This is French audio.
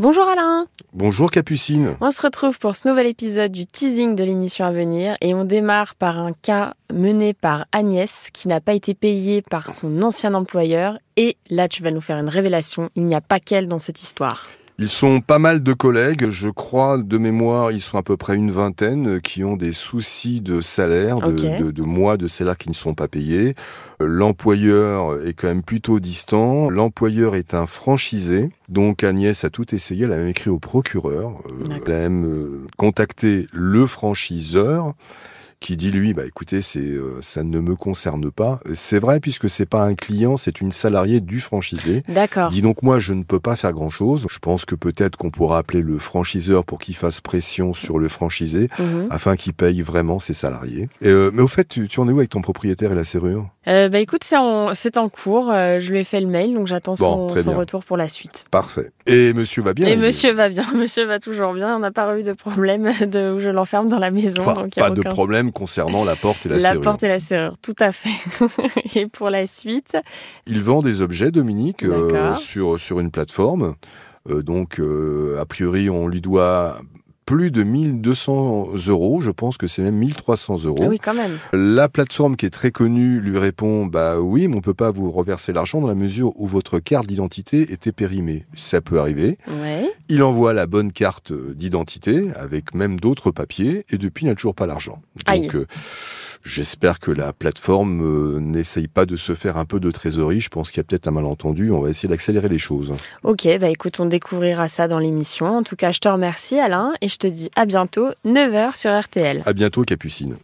Bonjour Alain. Bonjour Capucine. On se retrouve pour ce nouvel épisode du teasing de l'émission à venir et on démarre par un cas mené par Agnès qui n'a pas été payée par son ancien employeur. Et là tu vas nous faire une révélation, il n'y a pas qu'elle dans cette histoire. Ils sont pas mal de collègues, je crois de mémoire, ils sont à peu près une vingtaine euh, qui ont des soucis de salaire, de, Ok. de- de mois de salaire qui ne sont pas payés. Euh, L'employeur est quand même plutôt distant. L'employeur est un franchisé, donc Agnès a tout essayé. Elle a même écrit au procureur. Euh, elle a même contacté le franchiseur qui dit lui, bah écoutez, c'est euh, ça ne me concerne pas. C'est vrai puisque c'est pas un client, c'est une salariée du franchisé. D'accord. Dis donc moi je ne peux pas faire grand chose. Je pense que peut-être qu'on pourra appeler le franchiseur pour qu'il fasse pression sur le franchisé Mhm. afin qu'il paye vraiment ses salariés. Et, euh, mais au fait, tu, tu en es où avec ton propriétaire et la serrure? Euh, bah écoute, c'est en, cours, je lui ai fait le mail donc j'attends Bon, son, retour pour la suite. Parfait. Et monsieur va bien et est- monsieur va bien, monsieur va toujours bien, on n'a pas eu de problème de où je l'enferme dans la maison. Enfin, donc il y a pas de aucun- concernant la porte et la, La serrure. porte et la serrure, tout à fait. et pour la suite, Il vend des objets, Dominique, euh, sur une plateforme. Euh, donc, euh, a priori, on lui doit plus de 1200 euros. Je pense que c'est même 1300 euros. ah oui quand même. La plateforme qui est très connue lui répond Bah oui, mais on peut pas vous reverser l'argent dans la mesure où votre carte d'identité était périmée. Ça peut arriver. Ouais. Il envoie la bonne carte d'identité avec même d'autres papiers et depuis il n'a toujours pas l'argent. Donc euh, j'espère que la plateforme euh, n'essaye pas de se faire un peu de trésorerie. Je pense qu'il y a peut-être un malentendu. On va essayer d'accélérer les choses. Ok, bah écoute, on découvrira ça dans l'émission. En tout cas, je te remercie Alain et je te dis à bientôt, 9h sur RTL. À bientôt, Capucine.